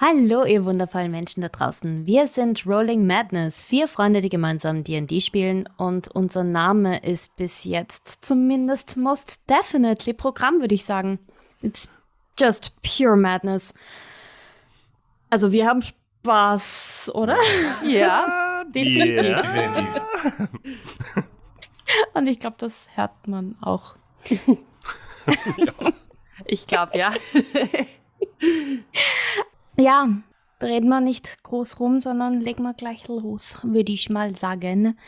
Hallo, ihr wundervollen Menschen da draußen. Wir sind Rolling Madness, vier Freunde, die gemeinsam D&D spielen und unser Name ist bis jetzt zumindest most definitely Programm, würde ich sagen. It's just pure madness. Also wir haben Spaß, oder? Ja, definitiv. Yeah. Und ich glaube, das hört man auch. Ich glaube, ja. Ja, reden wir nicht groß rum, sondern legen wir gleich los, würde ich mal sagen.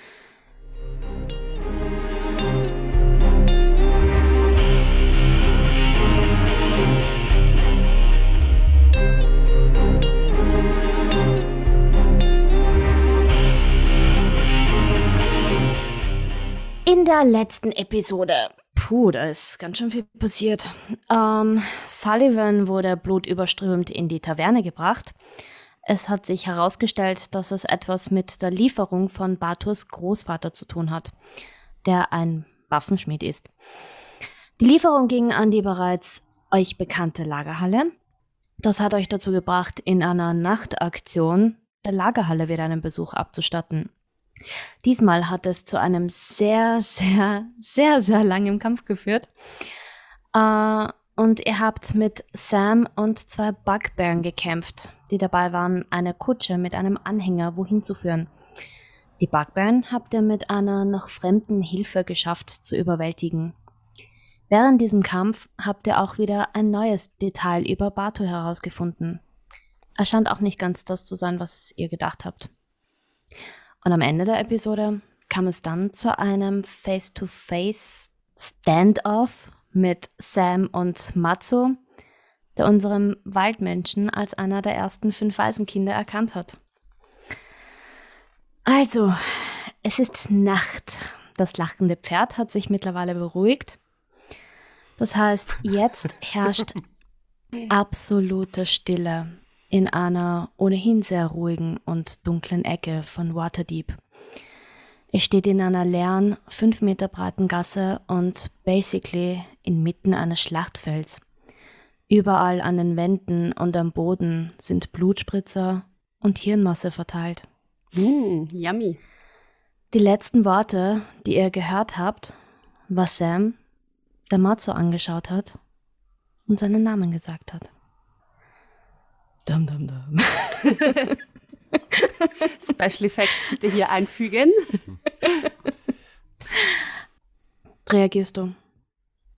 In der letzten Episode, puh, da ist ganz schön viel passiert. Ähm, Sullivan wurde blutüberströmt in die Taverne gebracht. Es hat sich herausgestellt, dass es etwas mit der Lieferung von Bartos Großvater zu tun hat, der ein Waffenschmied ist. Die Lieferung ging an die bereits euch bekannte Lagerhalle. Das hat euch dazu gebracht, in einer Nachtaktion der Lagerhalle wieder einen Besuch abzustatten. Diesmal hat es zu einem sehr, sehr, sehr, sehr langen Kampf geführt. Äh, und ihr habt mit Sam und zwei Bugbearen gekämpft, die dabei waren, eine Kutsche mit einem Anhänger wohin zu führen. Die Bugbearen habt ihr mit einer noch fremden Hilfe geschafft zu überwältigen. Während diesem Kampf habt ihr auch wieder ein neues Detail über Bato herausgefunden. Er scheint auch nicht ganz das zu sein, was ihr gedacht habt. Und am Ende der Episode kam es dann zu einem Face-to-Face Standoff mit Sam und Matzo, der unserem Waldmenschen als einer der ersten fünf Waisenkinder erkannt hat. Also, es ist Nacht. Das lachende Pferd hat sich mittlerweile beruhigt. Das heißt, jetzt herrscht absolute Stille in einer ohnehin sehr ruhigen und dunklen Ecke von Waterdeep. Es steht in einer leeren, fünf Meter breiten Gasse und basically inmitten eines Schlachtfelds. Überall an den Wänden und am Boden sind Blutspritzer und Hirnmasse verteilt. Mm, yummy. Die letzten Worte, die ihr gehört habt, war Sam, der Matzo angeschaut hat und seinen Namen gesagt hat. Dum, dum, dum. Special Effects bitte hier einfügen. Reagierst du,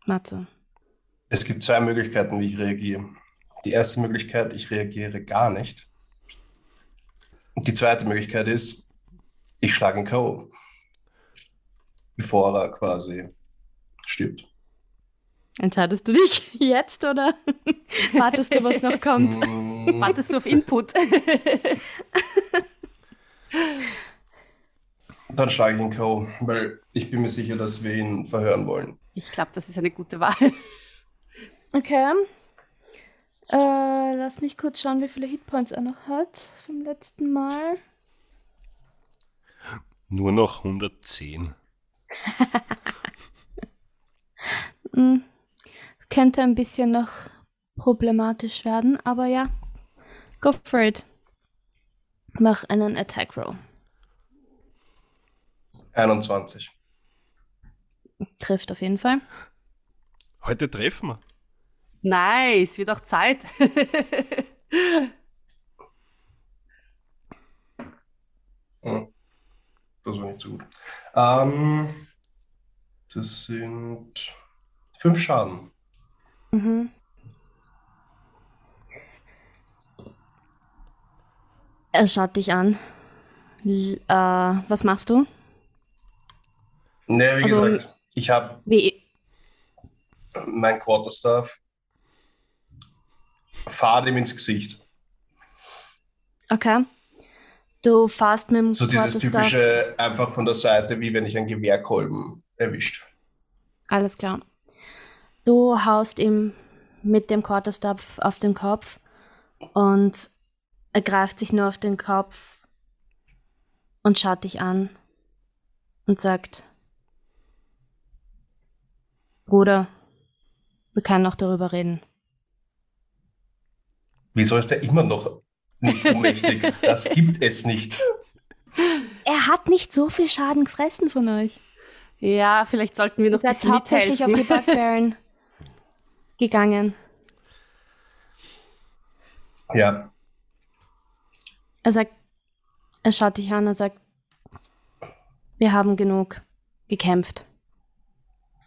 Matze? Es gibt zwei Möglichkeiten, wie ich reagiere. Die erste Möglichkeit, ich reagiere gar nicht. Und die zweite Möglichkeit ist, ich schlage ihn K.O., bevor er quasi stirbt. Entscheidest du dich jetzt oder wartest du, was noch kommt? Mm, Wartest du auf Input? Dann schlage ich ihn K.O., weil ich bin mir sicher, dass wir ihn verhören wollen. Ich glaube, das ist eine gute Wahl. Okay. Äh, lass mich kurz schauen, wie viele Hitpoints er noch hat vom letzten Mal. Nur noch 110. Hm. Könnte ein bisschen noch problematisch werden, aber ja. Go for it. Mach einen Attack Roll. 21. Trifft auf jeden Fall. Heute treffen wir. Nice, wird auch Zeit. Hm. Das war nicht so gut. Ähm, das sind fünf Schaden. Mhm. Er schaut dich an. L äh, was machst du? Ne, wie Also- gesagt, ich habe mein Quarterstaff, fahre dem ins Gesicht. Okay. Du fährst mit dem So dieses typische, einfach von der Seite, wie wenn ich einen Gewehrkolben erwischt. Alles klar. Du haust ihm mit dem Quarterstaff auf den Kopf und er greift sich nur auf den Kopf und schaut dich an und sagt, Bruder, wir können noch darüber reden. Wieso ist er immer noch nicht ohnmächtig? das gibt es nicht. Er hat nicht so viel Schaden gefressen von euch. Ja, vielleicht sollten wir noch ein bisschen hauptsächlich auf die mithelfen. Gegangen. Ja, Er sagt, er schaut dich an und sagt, wir haben genug gekämpft.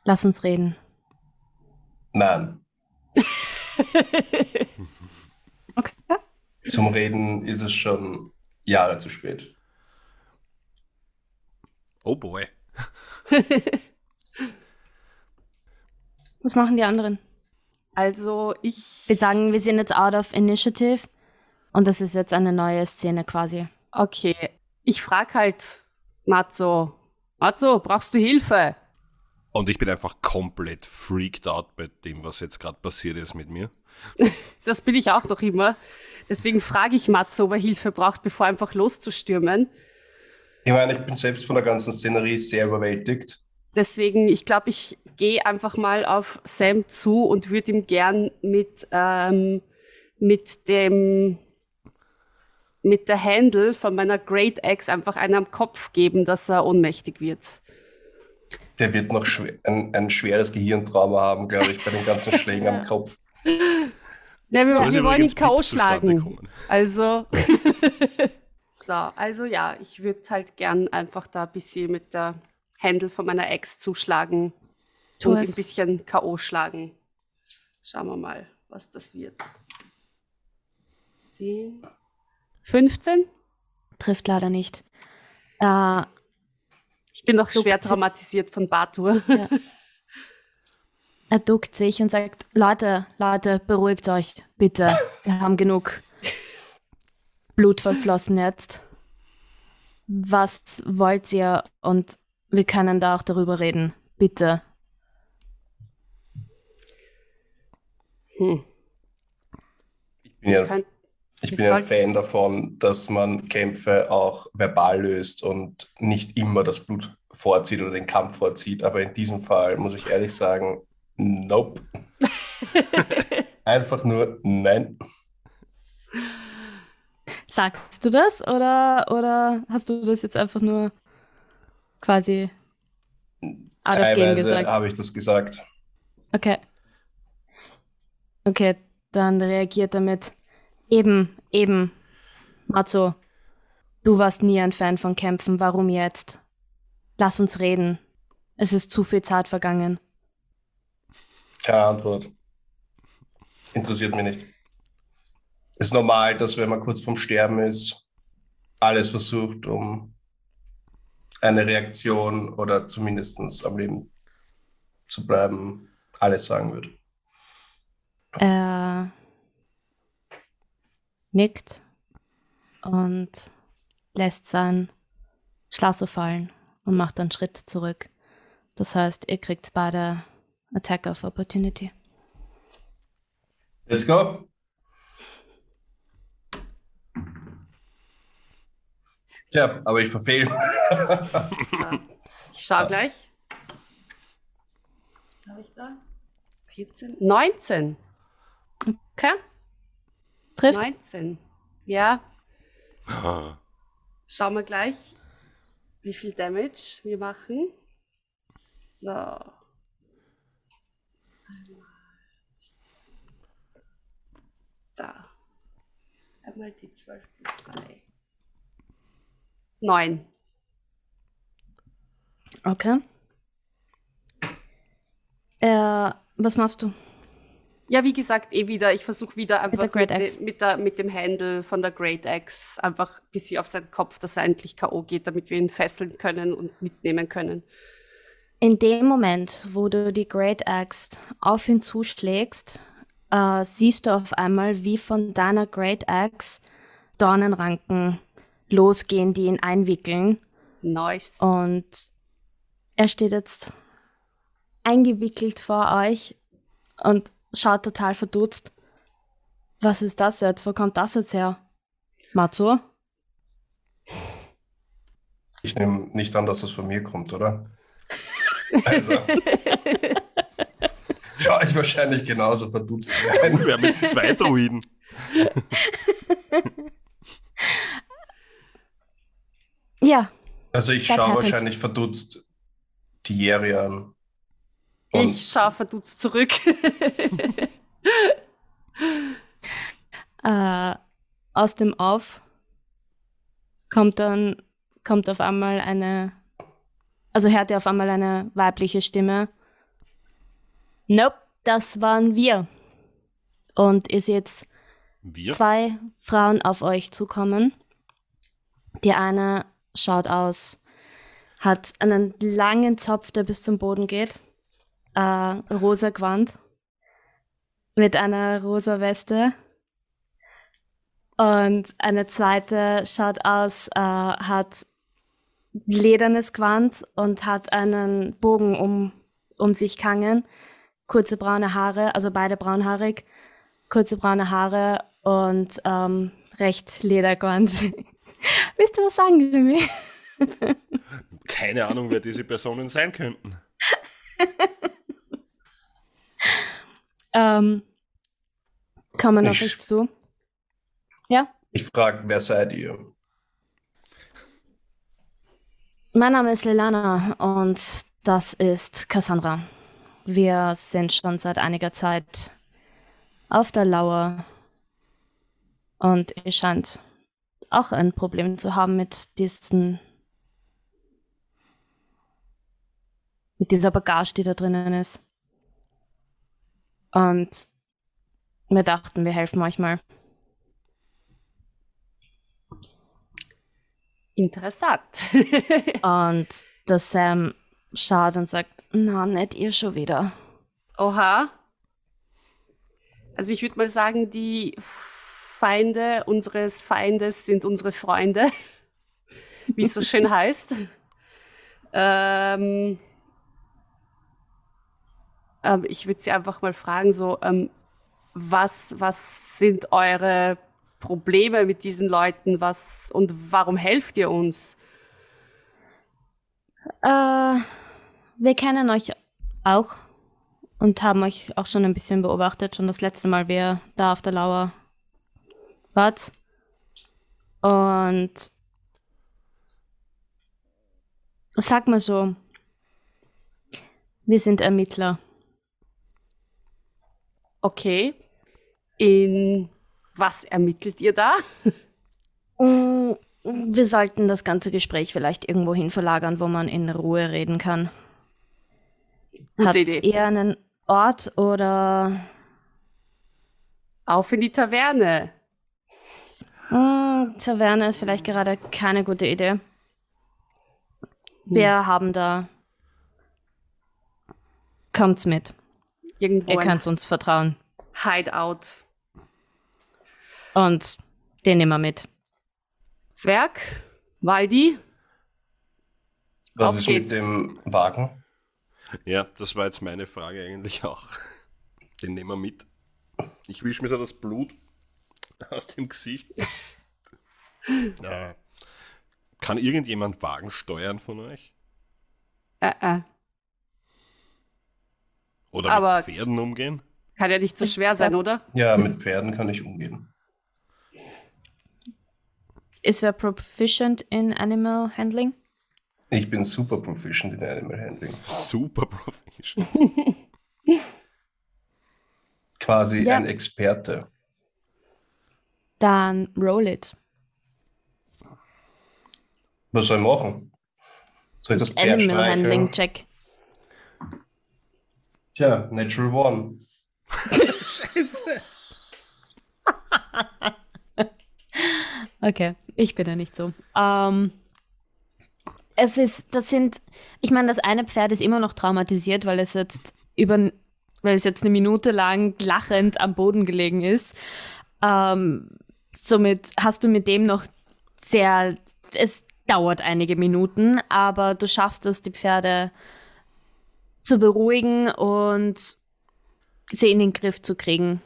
Lass uns reden. nein. Okay. Zum Reden ist es schon Jahre zu spät. Oh boy. Was machen die anderen? Also ich. Wir sagen, wir sind jetzt out of initiative und das ist jetzt eine neue Szene quasi. Okay. Ich frag halt Matzo. Matzo, brauchst du Hilfe? Und ich bin einfach komplett freaked out bei dem, was jetzt gerade passiert ist mit mir. Das bin ich auch noch immer. Deswegen frage ich Matzo, ob er Hilfe braucht, bevor einfach loszustürmen. Ich meine, ich bin selbst von der ganzen Szenerie sehr überwältigt. Deswegen, ich glaube, ich gehe einfach mal auf Sam zu und würde ihm gern mit, ähm, mit dem mit der Handle von meiner Great Axe einfach einen am Kopf geben, dass er ohnmächtig wird. Der wird noch schwer, ein, ein schweres Gehirntrauma haben, glaube ich, bei den ganzen Schlägen am Kopf. Ja, wir, wir wollen ihn K.O. Schlagen. Also. so, also ja, ich würde halt gern einfach da ein bisschen mit der Handle von meiner Ex zuschlagen Tu und es. ein bisschen K.O. schlagen. Schauen wir mal, was das wird. 10. 15? Trifft leider nicht. Äh, Ich bin noch schwer sie- traumatisiert von Batur. er duckt sich und sagt, Leute, Leute, beruhigt euch, bitte. Wir haben genug Blut verflossen jetzt. Was wollt ihr? Und wir können da auch darüber reden. Bitte. Hm. Ich bin ja, ich bin ein sollten- Fan davon, dass man Kämpfe auch verbal löst und nicht immer das Blut vorzieht oder den Kampf vorzieht. Aber in diesem Fall muss ich ehrlich sagen, nope. Einfach nur nein. Sagst du das oder, oder hast du das jetzt einfach nur quasi out Teilweise habe ich das gesagt. Okay. Okay, dann reagiert er mit eben, eben, Matzo, du warst nie ein Fan von Kämpfen, warum jetzt? Lass uns reden. Es ist zu viel Zeit vergangen. Keine Antwort. Interessiert mich nicht. Es ist normal, dass wenn man kurz vorm Sterben ist, alles versucht, um eine Reaktion oder zumindest am Leben zu bleiben, alles sagen wird. Er nickt und lässt sein Schlasso fallen und macht einen Schritt zurück. Das heißt, ihr kriegt beide Attack of Opportunity. Let's go. Tja, aber ich verfehle. Ich schau gleich. Was habe ich da? 14? 19. Okay. Trifft. 19. Ja, schauen wir gleich, wie viel Damage wir machen. So. Einmal. Da. Einmal die 12 plus 3. 9. Okay. Äh, was machst du? Ja, wie gesagt, eh wieder, ich versuche wieder einfach der mit, Axe. de, mit, der, mit dem Handle von der Great Axe einfach ein bisschen auf seinen Kopf, dass er endlich K.O. geht, damit wir ihn fesseln können und mitnehmen können. In dem Moment, wo du die Great Axe auf ihn zuschlägst, äh, siehst du auf einmal, wie von deiner Great Axe Dornenranken losgehen, die ihn einwickeln. Nice. Und er steht jetzt eingewickelt vor euch und schaut total verdutzt. Was ist das jetzt? Wo kommt das jetzt her? Matzo? Ich nehme nicht an, dass das von mir kommt, oder? Also. Schau ich wahrscheinlich genauso verdutzt rein. wir haben jetzt zwei Druiden. ja. Also ich schaue wahrscheinlich verdutzt die Jerry an. Ich schaue verdutzt zurück. Äh, aus dem Auf kommt dann, kommt auf einmal eine, also hört ihr auf einmal eine weibliche Stimme. Nope, das waren wir. Und ihr seht Wir? zwei Frauen auf euch zukommen. Die eine schaut aus, hat einen langen Zopf, der bis zum Boden geht, äh, rosa Gewand mit einer rosa Weste. Und eine zweite schaut aus, äh, hat ledernes Gewand und hat einen Bogen um, um sich gehangen. Kurze braune Haare, also beide braunhaarig. Kurze braune Haare und ähm, recht Ledergewand. Willst du was sagen, Remy? Keine Ahnung, wer diese Personen sein könnten. Ähm, kommen auf Ich- euch zu. Ja, ich frage, wer seid ihr? mein Name ist Lilana und das ist Cassandra. Wir sind schon seit einiger Zeit auf der Lauer und ihr scheint auch ein Problem zu haben mit diesen mit dieser Bagage, die da drinnen ist. Und wir dachten, wir helfen euch mal. Interessant. Und der Sam schaut und sagt, na, nicht ihr schon wieder. Oha. Also ich würde mal sagen, die Feinde unseres Feindes sind unsere Freunde, wie es so schön heißt. Ähm, ähm, ich würde Sie einfach mal fragen, so, ähm, was, was sind eure Probleme mit diesen Leuten? Was und warum helft ihr uns? Äh, wir kennen euch auch und haben euch auch schon ein bisschen beobachtet, schon das letzte Mal, wer da auf der Lauer wart. Und sag mal so, wir sind Ermittler. Okay. In was ermittelt ihr da? Mm, Wir sollten das ganze Gespräch vielleicht irgendwo hin verlagern, wo man in Ruhe reden kann. Gute Habt Idee. ihr einen Ort oder Auf in die Taverne. Hm, Taverne ist vielleicht gerade keine gute Idee. Wir haben da. Kommt's mit. Irgendwo Ihr könnt uns vertrauen. Hideout. Und den nehmen wir mit. Zwerg? Waldi? Was Auf ist geht's. mit dem Wagen? Ja, das war jetzt meine Frage eigentlich auch. Den nehmen wir mit. Ich wische mir so das Blut aus dem Gesicht. Äh, kann irgendjemand Wagen steuern von euch? Äh, äh. Oder Aber- mit Pferden umgehen? Kann ja nicht so schwer sein, oder? Ja, mit Pferden kann ich umgehen. Ist wer proficient in Animal Handling? Ich bin super proficient in Animal Handling. Super professional. Quasi Ja. ein Experte. Dann roll it. Was soll ich machen? Soll ich das Pferd Animal Handling streicheln? Check. Tja, Natural One. Okay, ich bin ja nicht so. Ähm, es ist, das sind, ich meine, das eine Pferd ist immer noch traumatisiert, weil es jetzt über, weil es jetzt eine Minute lang lachend am Boden gelegen ist. Ähm, somit hast du mit dem noch sehr, es dauert einige Minuten, aber du schaffst es, die Pferde zu beruhigen und sie in den Griff zu kriegen.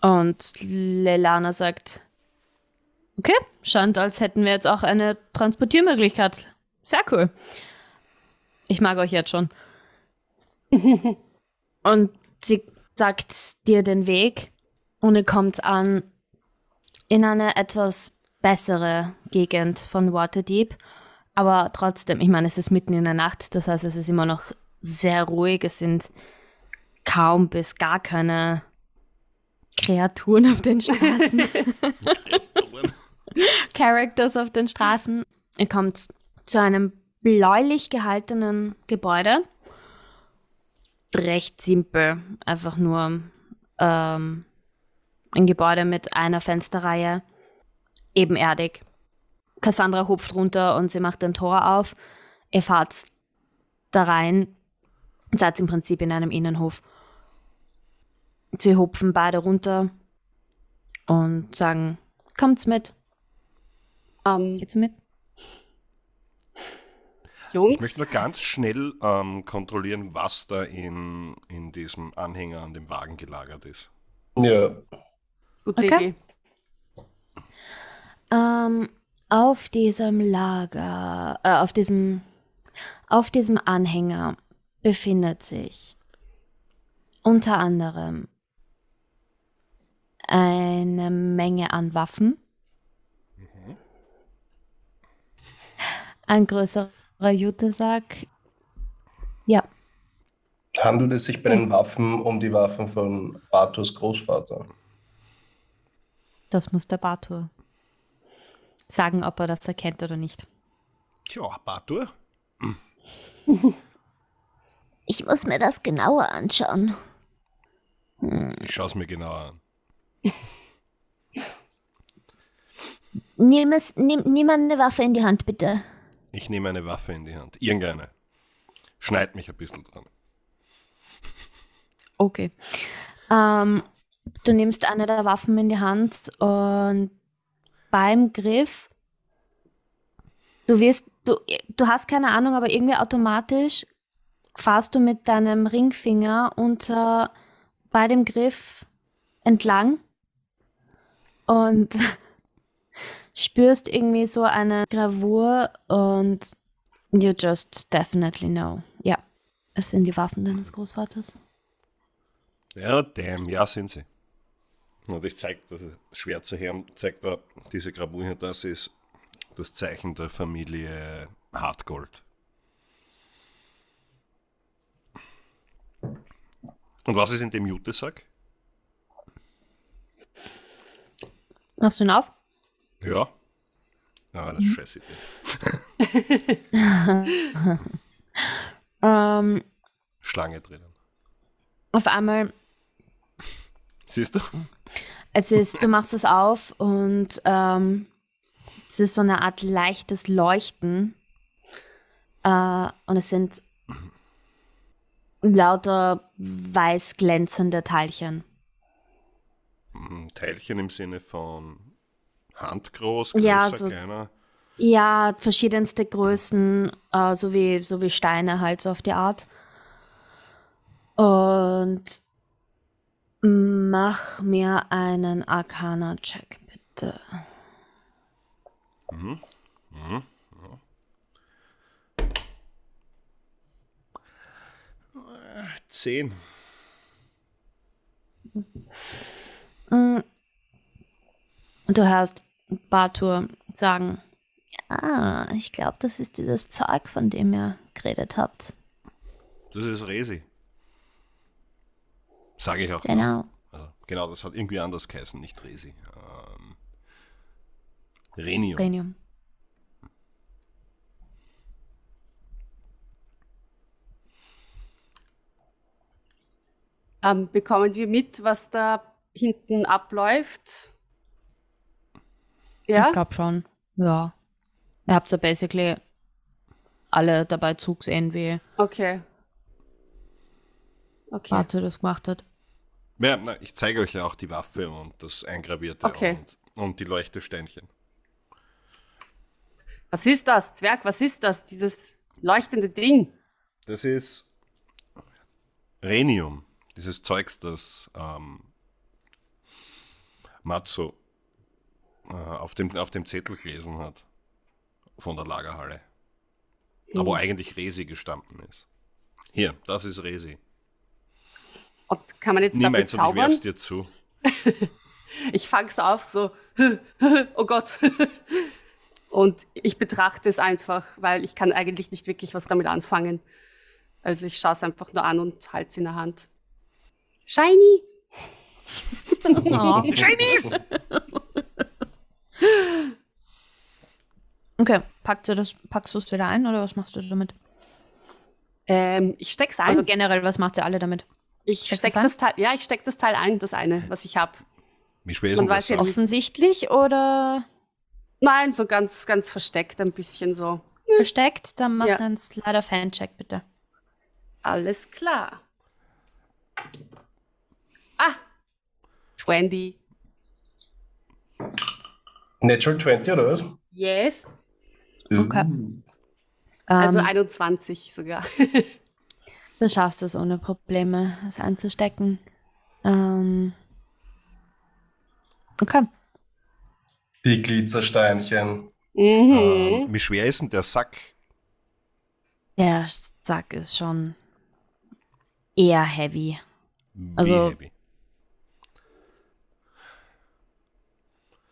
Und Lelana sagt, Okay, scheint, als hätten wir jetzt auch eine Transportiermöglichkeit. Sehr cool. Ich mag euch jetzt schon. Und sie sagt dir den Weg Und ihr kommt an in eine etwas bessere Gegend von Waterdeep. Aber trotzdem, ich meine, es ist mitten in der Nacht, das heißt, es ist immer noch sehr ruhig. Es sind kaum bis gar keine Kreaturen auf den Straßen. Characters auf den Straßen. Ihr kommt zu einem bläulich gehaltenen Gebäude. Recht simpel. Einfach nur ähm, ein Gebäude mit einer Fensterreihe. Ebenerdig. Cassandra hupft runter und sie macht ein Tor auf. Ihr fahrt da rein. Seid im Prinzip in einem Innenhof. Sie hupfen beide runter und sagen, kommt's mit. Ähm, Geht's mit? Jungs, Ich möchte nur ganz schnell ähm, kontrollieren, was da in, in diesem Anhänger an dem Wagen gelagert ist. Ja, gute Okay. Idee. Ähm, auf diesem Lager, äh, auf diesem, auf diesem Anhänger befindet sich unter anderem eine Menge an Waffen, ein größerer Jutesack. Ja, handelt es sich bei den Waffen um die Waffen von Bartos Großvater? das muss der Bartur sagen, ob er das erkennt oder nicht. Tja, Batur? Ich muss mir das genauer anschauen. Ich schaue es mir genauer an. Nimm, es, nimm, nimm eine Waffe in die Hand, bitte. Ich nehme eine Waffe in die Hand. Irgendeine. Schneid mich ein bisschen dran. Okay. Ähm, du nimmst eine der Waffen in die Hand und beim Griff, du wirst, du, du hast keine Ahnung, aber irgendwie automatisch fahrst du mit deinem Ringfinger unter bei dem Griff entlang und spürst irgendwie so eine Gravur und you just definitely know. Ja, es sind die Waffen deines Großvaters. Ja, damn, ja, sind sie. Und ich zeige das Schwert zu her, zeigt da diese Gravur hier, das ist das Zeichen der Familie Hartgold. Und was ist in dem Jutesack? Machst du ihn auf? Ja. Ja, das ist scheiße. Idee. Ähm, Schlange drinnen. auf einmal, Siehst du? es ist, du machst es auf und ähm, es ist so eine Art leichtes Leuchten. Äh, und es sind lauter weiß glänzende Teilchen. Ein Teilchen im Sinne von handgroß, Ja, größer, so- kleiner. Ja, verschiedenste Größen, äh, so, wie, so wie Steine halt, so auf die Art. Und mach mir einen Arcana-Check, bitte. Mhm. Mhm. Ja. Zehn. Und du hörst Bartur sagen, ah, ich glaube, das ist dieses Zeug, von dem ihr geredet habt. Das ist Resi. Sage ich auch. Genau. Also, genau, das hat irgendwie anders geheißen, nicht Resi. Ähm, Renium. Renium. Ähm, bekommen wir mit, was da hinten abläuft? Ja? Ich glaube schon. Ja. Ihr habt ja basically alle dabei zugesehen, wie Okay. Okay. Bartur das gemacht hat. Ja, na, ich zeige euch ja auch die Waffe und das Eingravierte Okay. und, und die Leuchtesteinchen. Was ist das, Zwerg? Was ist das? Dieses leuchtende Ding? Das ist Renium, dieses Zeugs, das ähm, Matzo äh, auf, dem, auf dem Zettel gelesen hat von der Lagerhalle. Aber wo eigentlich Resi gestanden ist. Hier, das ist Resi. Und kann man jetzt Nimm damit und ich zaubern? dir zu. ich fang's auf, so, oh Gott. Und ich betrachte es einfach, weil ich kann eigentlich nicht wirklich was damit anfangen. Also ich schaue es einfach nur an und halte es in der Hand. Shiny! Oh. Chinese! Okay, packst du das, packst du es wieder ein oder was machst du damit? Ähm, ich steck's ein. Also generell, was macht ihr alle damit? Ich steckst steck du's ein? das Teil, ja, ich steck das Teil ein, das eine, was ich habe. Wie schwer ist Man weiß das? ja. Offensichtlich oder Nein, so ganz, ganz versteckt, ein bisschen so. versteckt? Dann mach Ja. einen Slider-Fan-Check bitte. Alles klar. Ah! 20. Natural 20 oder was? Yes. Okay. Also Ähm, 21 sogar. du schaffst es ohne Probleme, es einzustecken. Ähm, okay. Die Glitzersteinchen. mhm. Ähm, wie schwer ist denn der Sack? Der Sack ist schon eher heavy. Wie Also- heavy?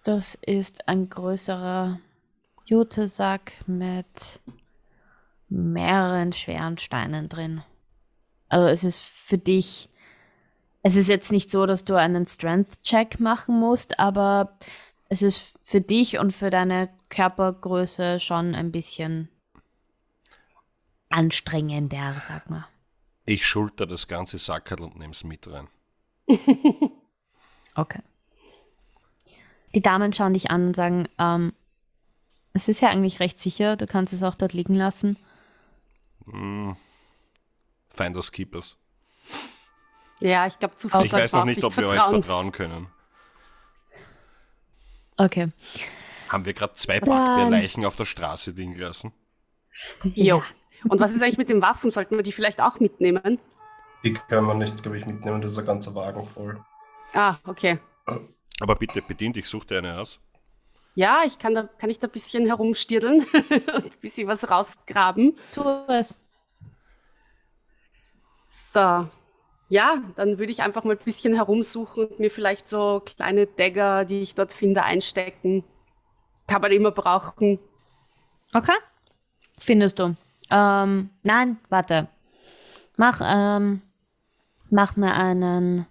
Das ist ein größerer Jutesack mit mehreren schweren Steinen drin. Also es ist für dich, es ist jetzt nicht so, dass du einen Strength-Check machen musst, aber es ist für dich und für deine Körpergröße schon ein bisschen anstrengender, sag mal. Ich schulter das ganze Sackerl und nehme es mit rein. Okay. Die Damen schauen dich an und sagen, ähm, es ist ja eigentlich recht sicher, du kannst es auch dort liegen lassen. Hm. Finders Keepers. Ja, ich glaube, zu viel Ich weiß noch nicht, ob wir euch vertrauen. vertrauen können. Okay. Haben wir gerade zwei Leichen auf der Straße liegen lassen? Jo. Und was ist eigentlich mit den Waffen? Sollten wir die vielleicht auch mitnehmen? Die können wir nicht, glaube ich, mitnehmen. Das ist ein ganzer Wagen voll. Ah, okay. Aber bitte bedien dich, such dir eine aus. Ja, ich kann da, kann ich da ein bisschen herumstirdeln und ein bisschen was rausgraben. Tu es. So. Ja, dann würde ich einfach mal ein bisschen herumsuchen und mir vielleicht so kleine Dagger, die ich dort finde, einstecken. Kann man immer brauchen. Okay. Findest du. Ähm, nein, warte. Mach, ähm, mach mir einen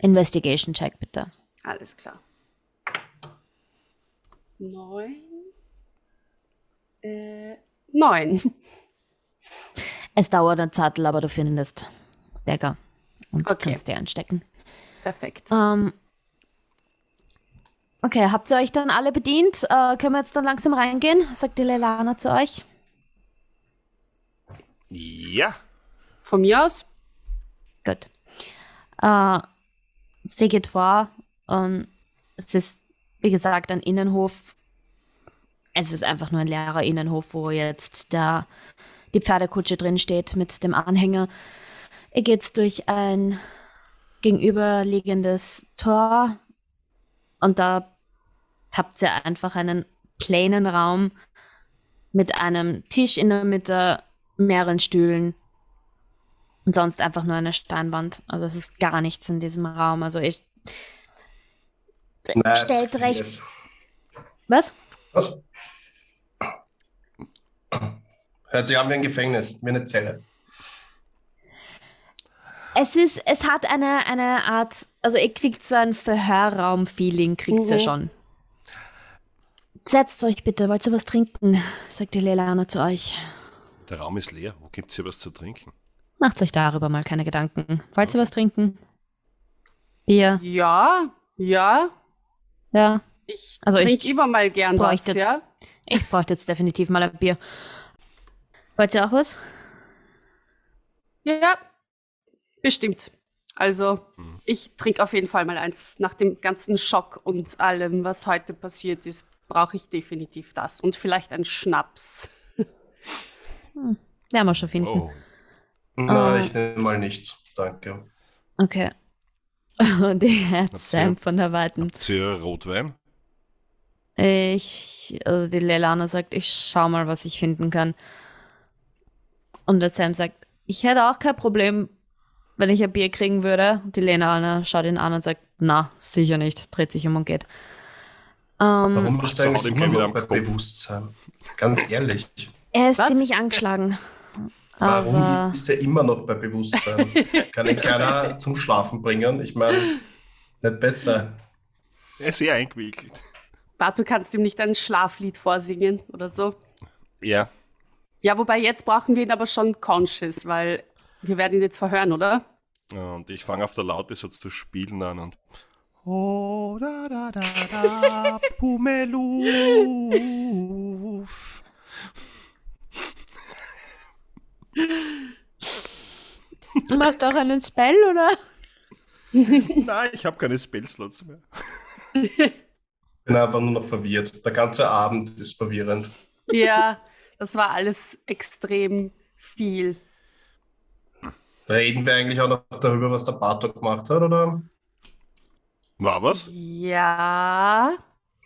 Investigation-Check, bitte. Alles klar. Neun. Äh, neun. Es dauert ein Zettel, aber du findest Dagger und Okay. kannst dir einstecken. Perfekt. Ähm, okay, habt ihr euch dann alle bedient? Äh, können wir jetzt dann langsam reingehen? Sagt die Leilana zu euch. Ja. Von mir aus. Gut. Äh, sie geht vor und es ist, wie gesagt, ein Innenhof. Es ist einfach nur ein leerer Innenhof, wo jetzt der, die Pferdekutsche drin steht mit dem Anhänger. Ihr geht durch ein gegenüberliegendes Tor und da habt ihr einfach einen kleinen Raum mit einem Tisch in der Mitte, mehreren Stühlen und sonst einfach nur eine Steinwand. Also es ist gar nichts in diesem Raum. Also ich Nice. stellt recht. Was? Was? Hört sich an wie ein Gefängnis, wie eine Zelle. Es ist, es hat eine, eine Art, also ihr kriegt so ein Verhörraum-Feeling, kriegt ihr Mhm. schon. Setzt euch bitte, wollt ihr was trinken? Sagt die Lelana zu euch. Der Raum ist leer. Wo gibt's hier was zu trinken? Macht euch darüber mal keine Gedanken. Wollt ihr was trinken? Bier? Ja, ja. Ja. Ich Also trinke immer mal gern was, ja. Ich bräuchte jetzt definitiv mal ein Bier. Wollt ihr auch was? Ja, bestimmt. Also, ich trinke auf jeden Fall mal eins. Nach dem ganzen Schock und allem, was heute passiert ist, brauche ich definitiv das. Und vielleicht einen Schnaps. Werden wir schon finden. Oh. Na, Ah. ich nehme mal nichts. Danke. Okay. Und die Herz Habt Sam ihr- von der Weiten. Habt ihr Rotwein? Ich, also die Lelana sagt, ich schau mal, was ich finden kann. Und der Sam sagt, ich hätte auch kein Problem wenn ich ein Bier kriegen würde. Die Lena schaut ihn an und sagt, na, sicher nicht, dreht sich um und geht. Ähm, Warum bist du eigentlich immer noch bei Bewusstsein? Ganz ehrlich. Er ist Was? ziemlich angeschlagen. Warum aber... ist er immer noch bei Bewusstsein? Kann ihn keiner zum Schlafen bringen? Ich meine, nicht besser. Er ist sehr eingewickelt. Bart, du kannst ihm nicht ein Schlaflied vorsingen oder so? Ja. Ja, wobei jetzt brauchen wir ihn aber schon conscious, weil wir werden ihn jetzt verhören, oder? Ja, und ich fange auf der Laute so zu spielen an und Oh, da, da, da, da, Pumeluf. Machst du auch einen Spell, oder? Nein, ich habe keine Spellslots mehr. Ich bin einfach nur noch verwirrt. Der ganze Abend ist verwirrend. Ja, das war alles extrem viel. Reden wir eigentlich auch noch darüber, was der Bartok gemacht hat, oder? War was? Ja.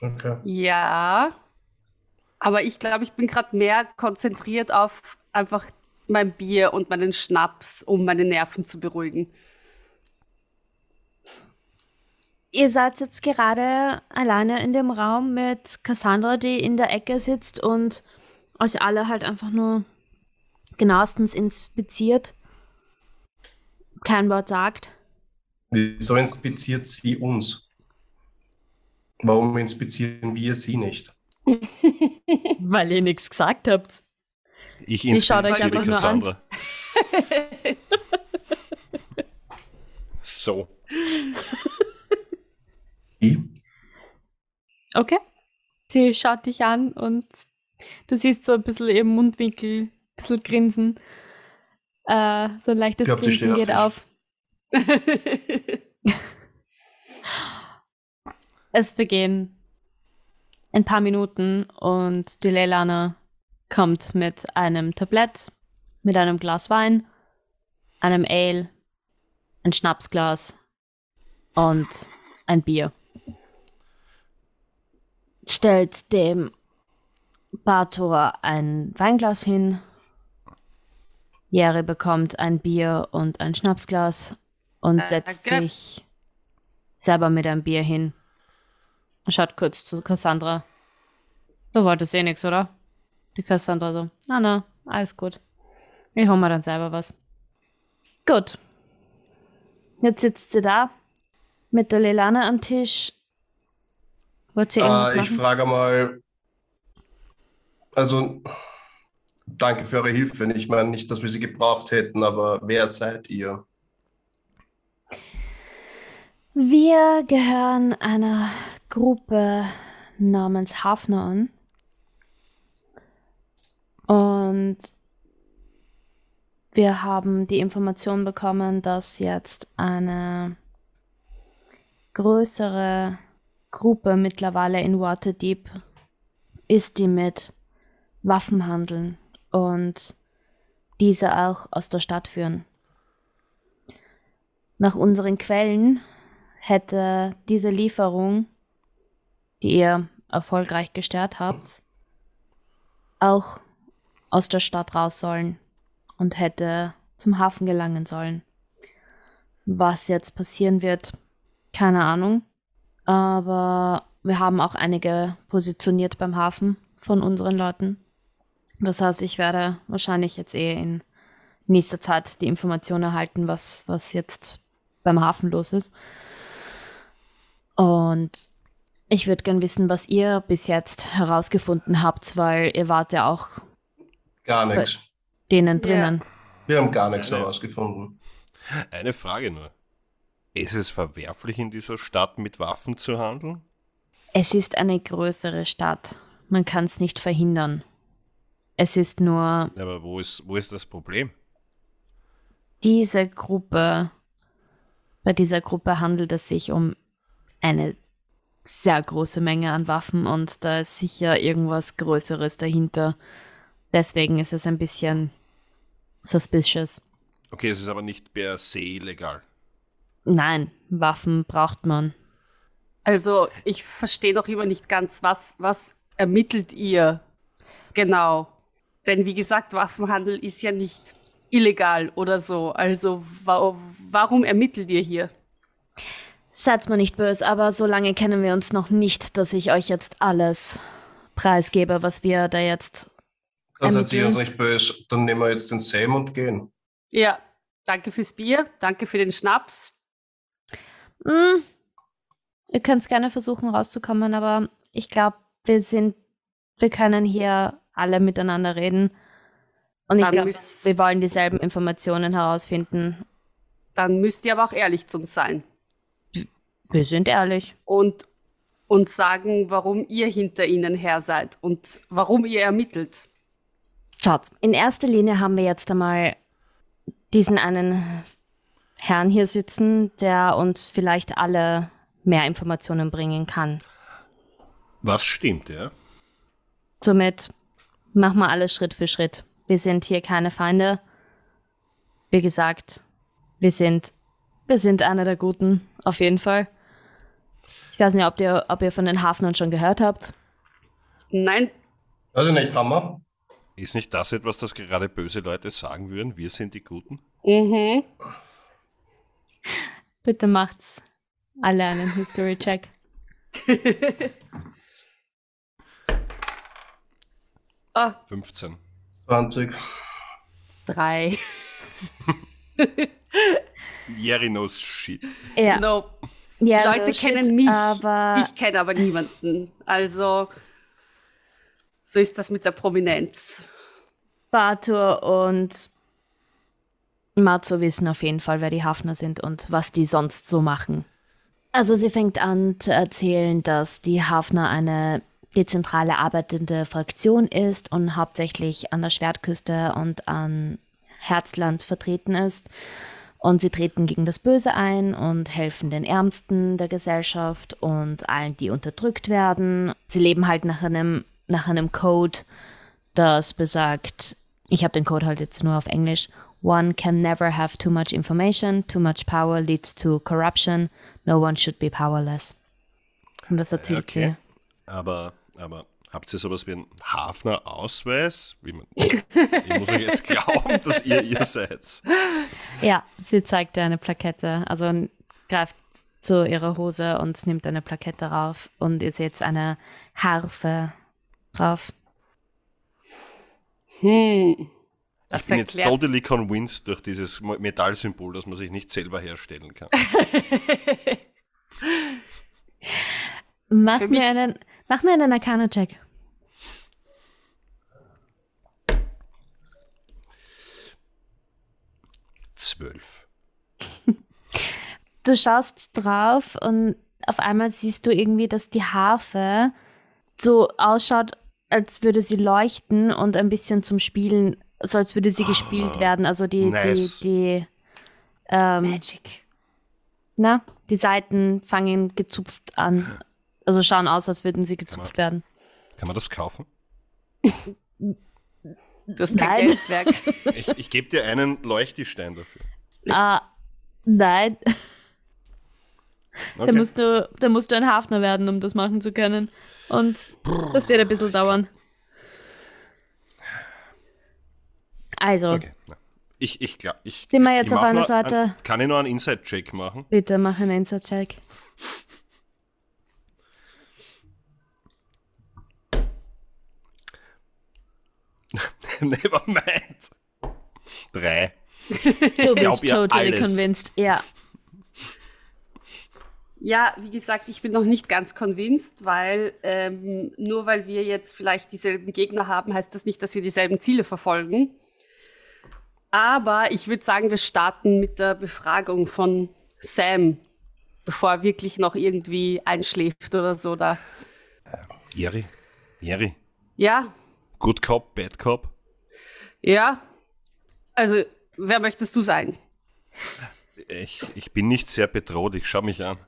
Okay. Ja. Aber ich glaube, ich bin gerade mehr konzentriert auf einfach mein Bier und meinen Schnaps, um meine Nerven zu beruhigen. Ihr seid jetzt gerade alleine in dem Raum mit Cassandra, die in der Ecke sitzt und euch alle halt einfach nur genauestens inspiziert. Kein Wort sagt. Wieso inspiziert sie uns? Warum inspizieren wir sie nicht? Weil ihr nichts gesagt habt. Ich sie schaut euch einfach nur an. so. Okay. Sie schaut dich an und du siehst so ein bisschen im Mundwinkel, ein bisschen Grinsen. Äh, so ein leichtes glaub, Grinsen geht auf. es vergehen ein paar Minuten und die Leilana kommt mit einem Tablett, mit einem Glas Wein, einem Ale, ein Schnapsglas und ein Bier. Stellt dem Bartor ein Weinglas hin. Jerry bekommt ein Bier und ein Schnapsglas und äh, setzt okay. sich selber mit einem Bier hin. Schaut kurz zu Cassandra. Du wolltest eh nichts, oder? Die Cassandra so, na na, alles gut. Ich hol mir dann selber was. Gut. Jetzt sitzt sie da mit der Lelane am Tisch. Wollt ihr irgendwas äh, Ich frage mal, also danke für eure Hilfe. Ich meine nicht, dass wir sie gebraucht hätten, aber wer seid ihr? Wir gehören einer Gruppe namens Hafner an. Und wir haben die Information bekommen, dass jetzt eine größere Gruppe mittlerweile in Waterdeep ist, die mit Waffen handeln und diese auch aus der Stadt führen. Nach unseren Quellen hätte diese Lieferung, die ihr erfolgreich gestört habt, auch aus der Stadt raus sollen und hätte zum Hafen gelangen sollen. Was jetzt passieren wird, keine Ahnung. Aber wir haben auch einige positioniert beim Hafen von unseren Leuten. Das heißt, ich werde wahrscheinlich jetzt eh in nächster Zeit die Information erhalten, was, was jetzt beim Hafen los ist. Und ich würde gern wissen, was ihr bis jetzt herausgefunden habt, weil ihr wart ja auch gar nichts. Denen drinnen. Ja. Wir haben gar nichts herausgefunden. Eine Frage nur. Ist es verwerflich, in dieser Stadt mit Waffen zu handeln? Es ist eine größere Stadt. Man kann es nicht verhindern. Es ist nur. Aber wo ist, wo ist das Problem? Diese Gruppe. Bei dieser Gruppe handelt es sich um eine sehr große Menge an Waffen und da ist sicher irgendwas Größeres dahinter. Deswegen ist es ein bisschen suspicious. Okay, es ist aber nicht per se legal. Nein, Waffen braucht man. Also, ich verstehe noch immer nicht ganz, was, was ermittelt ihr genau? Denn wie gesagt, Waffenhandel ist ja nicht illegal oder so. Also wa warum ermittelt ihr hier? Seid mir nicht böse, aber so lange kennen wir uns noch nicht, dass ich euch jetzt alles preisgebe, was wir da jetzt. Das seid ihr uns nicht böse. Dann nehmen wir jetzt den Sam und gehen. Ja, danke fürs Bier, danke für den Schnaps. Mm, ihr könnt es gerne versuchen rauszukommen, aber ich glaube, wir sind, wir können hier alle miteinander reden. Und ich glaube, wir wollen dieselben Informationen herausfinden. Dann müsst ihr aber auch ehrlich zu uns sein. Wir sind ehrlich. Und, und sagen, warum ihr hinter ihnen her seid und warum ihr ermittelt. Schaut, in erster Linie haben wir jetzt einmal diesen einen Herrn hier sitzen, der uns vielleicht alle mehr Informationen bringen kann. Was stimmt, ja? Somit machen wir alles Schritt für Schritt. Wir sind hier keine Feinde. Wie gesagt, wir sind, wir sind einer der Guten, auf jeden Fall. Ich weiß nicht, ob ihr, ob ihr von den Hafnern schon gehört habt. Nein. Also nicht, Hammer. Ist nicht das etwas, das gerade böse Leute sagen würden? Wir sind die Guten? Mhm. Bitte macht's alle einen History-Check. oh. 15. 20. 3. Jerry knows shit. Ja. Nope. Ja, Die Leute no kennen shit, mich. Aber Ich kenne aber niemanden. Also, so ist das mit der Prominenz. Bartur und Matzo wissen auf jeden Fall, wer die Hafner sind und was die sonst so machen. Also sie fängt an zu erzählen, dass die Hafner eine dezentrale arbeitende Fraktion ist und hauptsächlich an der Schwertküste und an Herzland vertreten ist. Und sie treten gegen das Böse ein und helfen den Ärmsten der Gesellschaft und allen, die unterdrückt werden. Sie leben halt nach einem, nach einem Code, das besagt, ich habe den Code halt jetzt nur auf Englisch, One can never have too much information, too much power leads to corruption, no one should be powerless. Und das erzählt okay. sie. Aber, aber habt ihr sowas wie einen Hafner-Ausweis? ich muss euch jetzt glauben, dass ihr ihr seid. Ja, sie zeigt dir eine Plakette, also greift zu ihrer Hose und nimmt eine Plakette rauf und ihr seht eine Harfe drauf. Hm. Das ich bin erklärt. jetzt totally convinced durch dieses Metallsymbol, dass man sich nicht selber herstellen kann. mach, mir einen, mach mir einen Arcana-Check. Zwölf. Du schaust drauf und auf einmal siehst du irgendwie, dass die Harfe so ausschaut, als würde sie leuchten und ein bisschen zum Spielen so als würde sie gespielt ah, werden. Also die, nice. die, die ähm, Magic. Na, die Seiten fangen gezupft an. Also schauen aus, als würden sie gezupft kann man, werden. Kann man das kaufen? Du hast kein Geldzwerg. Ich, ich gebe dir einen Leuchtstein dafür. Ah, nein. Okay. Da, musst du, da musst du ein Hafner werden, um das machen zu können. Und das wird ein bisschen dauern. Also. Okay. Ich, ich glaube, ich. Sind wir jetzt auf einer Seite? Ein, kann ich noch einen Inside-Check machen? Bitte mach einen Inside-Check. Never mind. Drei. Du bist totally alles. convinced, ja. Ja, wie gesagt, ich bin noch nicht ganz convinced, weil ähm, nur weil wir jetzt vielleicht dieselben Gegner haben, heißt das nicht, dass wir dieselben Ziele verfolgen. Aber ich würde sagen, wir starten mit der Befragung von Sam, bevor er wirklich noch irgendwie einschläft oder so da. Jerry? Jerry? Ja? Good Cop, Bad Cop? Ja. Also, wer möchtest du sein? Ich, ich bin nicht sehr bedroht, ich schau mich an.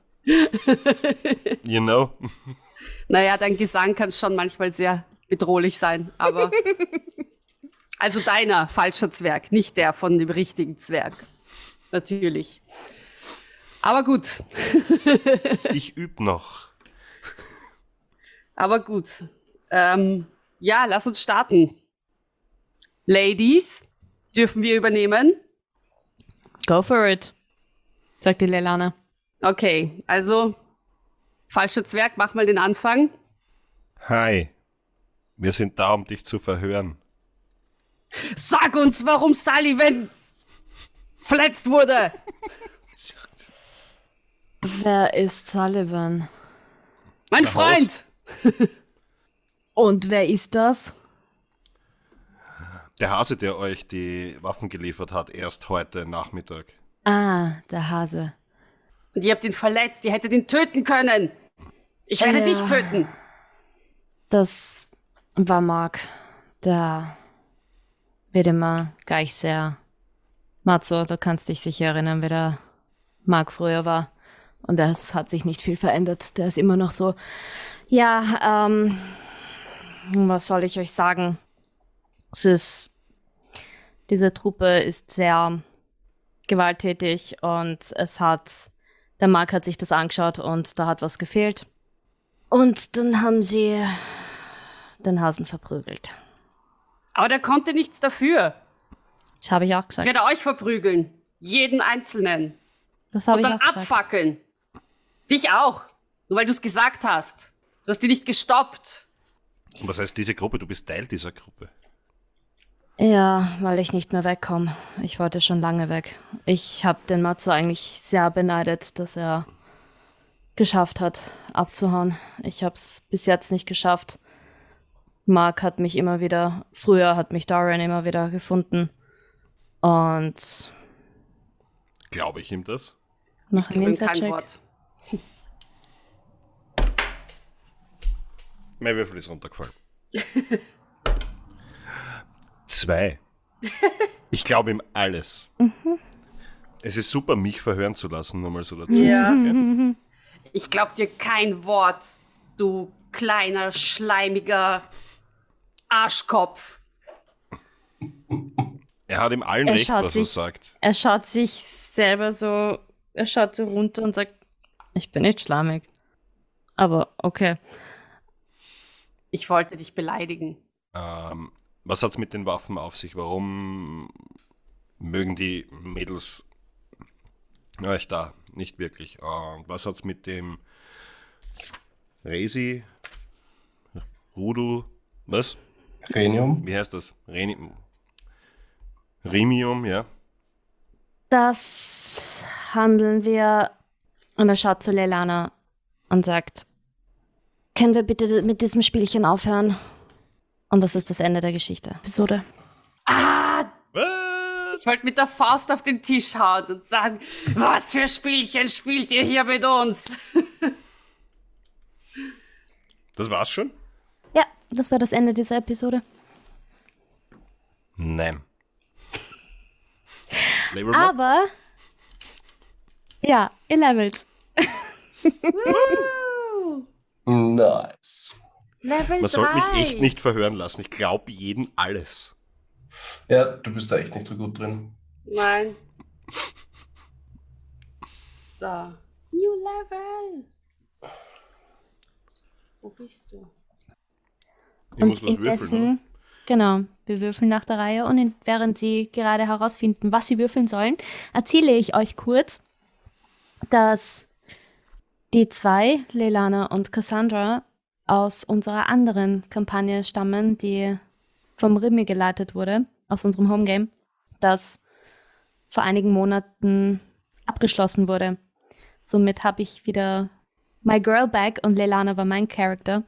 you know? Naja, dein Gesang kann schon manchmal sehr bedrohlich sein, aber Also deiner falscher Zwerg, nicht der von dem richtigen Zwerg. Natürlich. Aber gut. ich übe noch. Aber gut. Ähm, ja, lass uns starten. Ladies, Dürfen wir übernehmen? Go for it, sagt die Lelana. Okay, also falscher Zwerg, mach mal den Anfang. Hi, wir sind da, um dich zu verhören. Sag uns, warum Sullivan verletzt wurde. Wer ist Sullivan? Mein Der Freund. Und wer ist das? Der Hase, der euch die Waffen geliefert hat, erst heute Nachmittag. Ah, der Hase. Und ihr habt ihn verletzt. Ihr hättet ihn töten können. Ich werde Ja. dich töten. Das war Mark. Der wird immer gleich sehr. Matzo, du kannst dich sicher erinnern, wie der Mark früher war. Und das hat sich nicht viel verändert. Der ist immer noch so. Ja, ähm. Was soll ich euch sagen? Es ist. Diese Truppe ist sehr gewalttätig und es hat. Der Mark hat sich das angeschaut und da hat was gefehlt. Und dann haben sie den Hasen verprügelt. Aber der konnte nichts dafür. Das habe ich auch Ich gesagt. werde euch verprügeln. Jeden Einzelnen. Das habe Und ich dann auch gesagt. abfackeln. Dich auch. Nur weil du es gesagt hast. Du hast die nicht gestoppt. Und was heißt diese Gruppe? Du bist Teil dieser Gruppe. Ja, weil ich nicht mehr wegkomme. Ich wollte schon lange weg. Ich habe den Matzo eigentlich sehr beneidet, dass er geschafft hat, abzuhauen. Ich habe es bis jetzt nicht geschafft. Mark hat mich immer wieder, früher hat mich Dorian immer wieder gefunden. Und Glaube ich ihm das? Ich mach einen glaube ihm kein. Wort. Mein Würfel ist runtergefallen. Zwei. Ich glaube ihm alles. Es ist super, mich verhören zu lassen, nur mal so dazu. Ja. Ich glaub dir kein Wort, du kleiner, schleimiger Arschkopf. Er hat ihm allen Er recht, was er sich- sagt. Er schaut sich selber so, er schaut so runter und sagt, ich bin nicht schlammig. Aber okay. Ich wollte dich beleidigen. Ähm, was hat's mit den Waffen auf sich? Warum mögen die Mädels euch da nicht wirklich? Und was hat's mit dem Resi, Rudu, was? Rhenium. Wie heißt das? Reni Rimium, ja. Das handeln wir. Und er schaut zu Leilana und sagt: Können wir bitte mit diesem Spielchen aufhören? Und das ist das Ende der Geschichte. Episode. Ah, ich wollte mit der Faust auf den Tisch hauen und sagen, was für Spielchen spielt ihr hier mit uns? Das war's schon? Ja, das war das Ende dieser Episode. Nein. Aber. Ja, ihr Levels. Nice. Level Man sollte mich echt nicht verhören lassen. Ich glaube jeden alles. Ja, du bist da echt nicht so gut drin. Nein. So. New Level. Wo bist du? Ich würfeln. indessen, genau, wir würfeln nach der Reihe und in, während sie gerade herausfinden, was sie würfeln sollen, erzähle ich euch kurz, dass die zwei, Leilana und Cassandra, aus unserer anderen Kampagne stammen, die vom Rimi geleitet wurde, aus unserem Homegame, das vor einigen Monaten abgeschlossen wurde. Somit habe ich wieder My Girl back und Leilana war mein Charakter.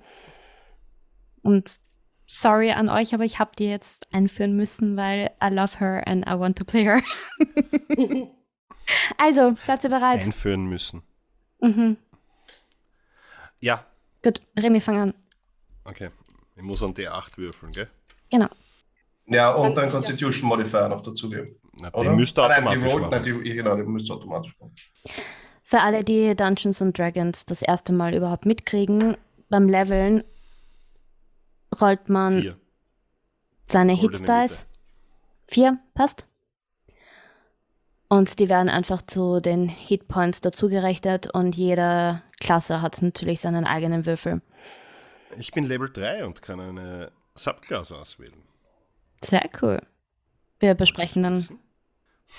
Und sorry an euch, aber ich habe die jetzt einführen müssen, weil I love her and I want to play her. also, seid ihr bereit? Einführen müssen. Mhm. Ja. Gut, Remy, fang an. Okay. Ich muss an D8 würfeln, gell? Genau. Ja, und Dann- dann Constitution Modifier noch dazugeben. Na, Oder? den müsst ihr Ah, nein, die automatisch Roll, machen. nein, die, genau, die müsst ihr automatisch machen. Für alle, die Dungeons and Dragons das erste Mal überhaupt mitkriegen, beim Leveln rollt man Vier. seine Hits-Dice. Vier, passt. Und die werden einfach zu den Hitpoints dazugerechnet und jede Klasse hat natürlich seinen eigenen Würfel. Ich bin Level 3 und kann eine Subklasse auswählen. Sehr cool. Wir besprechen dann.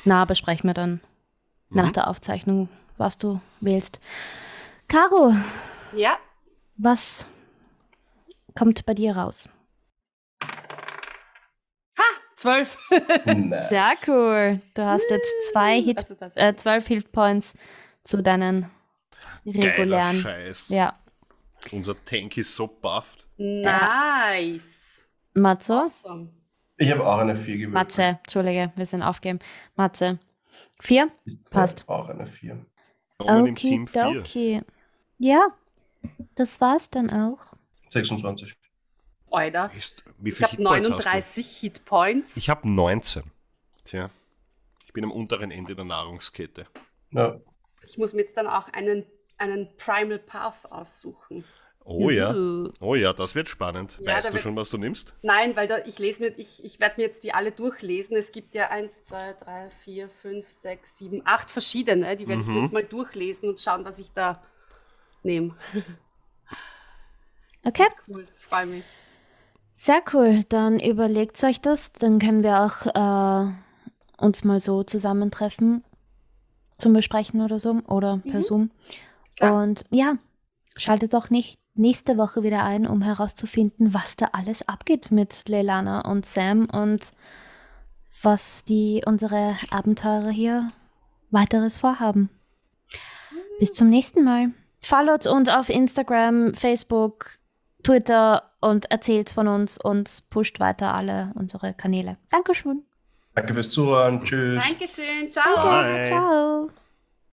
Na, besprechen wir dann Mhm. nach der Aufzeichnung, was du wählst. Caro, Ja, was kommt bei dir raus? zwölf. Nice. Sehr cool. Du hast jetzt zwei Hit, Also äh, zwölf Hit Points zu deinen Geiler regulären. Scheiß. Ja. Unser Tank ist so bufft. Nice. Matze? Awesome. Ich habe auch eine 4 gewürfelt. Matze, Entschuldige, wir sind aufgeben. Matze. Vier? Passt. Ich habe auch eine 4. Roman im Team 4. Okay. Ja, das war's dann auch. 26. Alter. Ist, wie Ich habe Hitpoints 39 Hitpoints. Ich habe 19. Tja. Ich bin am unteren Ende der Nahrungskette. Ja. Ich muss mir jetzt dann auch einen, einen Primal Path aussuchen. Oh ja. Oh ja, das wird spannend. Ja, weißt du wird- schon, was du nimmst? Nein, weil da, ich lese mir, ich, ich werde mir jetzt die alle durchlesen. Es gibt ja 1, 2, 3, 4, 5, 6, 7, 8 verschiedene. Die werde ich mir Mhm. jetzt mal durchlesen und schauen, was ich da nehme. Okay, Cool, freue mich. sehr cool. Dann überlegt euch das. Dann können wir auch äh, uns mal so zusammentreffen zum Besprechen oder so oder per Zoom. Klar. Und ja, schaltet auch nicht nächste Woche wieder ein, um herauszufinden, was da alles abgeht mit Leilana und Sam und was die unsere Abenteurer hier weiteres vorhaben. Bis zum nächsten Mal. Followt uns auf Instagram, Facebook, Twitter und erzählt von uns und pusht weiter alle unsere Kanäle. Dankeschön. Danke fürs Zuhören. Tschüss. Dankeschön, ciao. Bye. Ciao.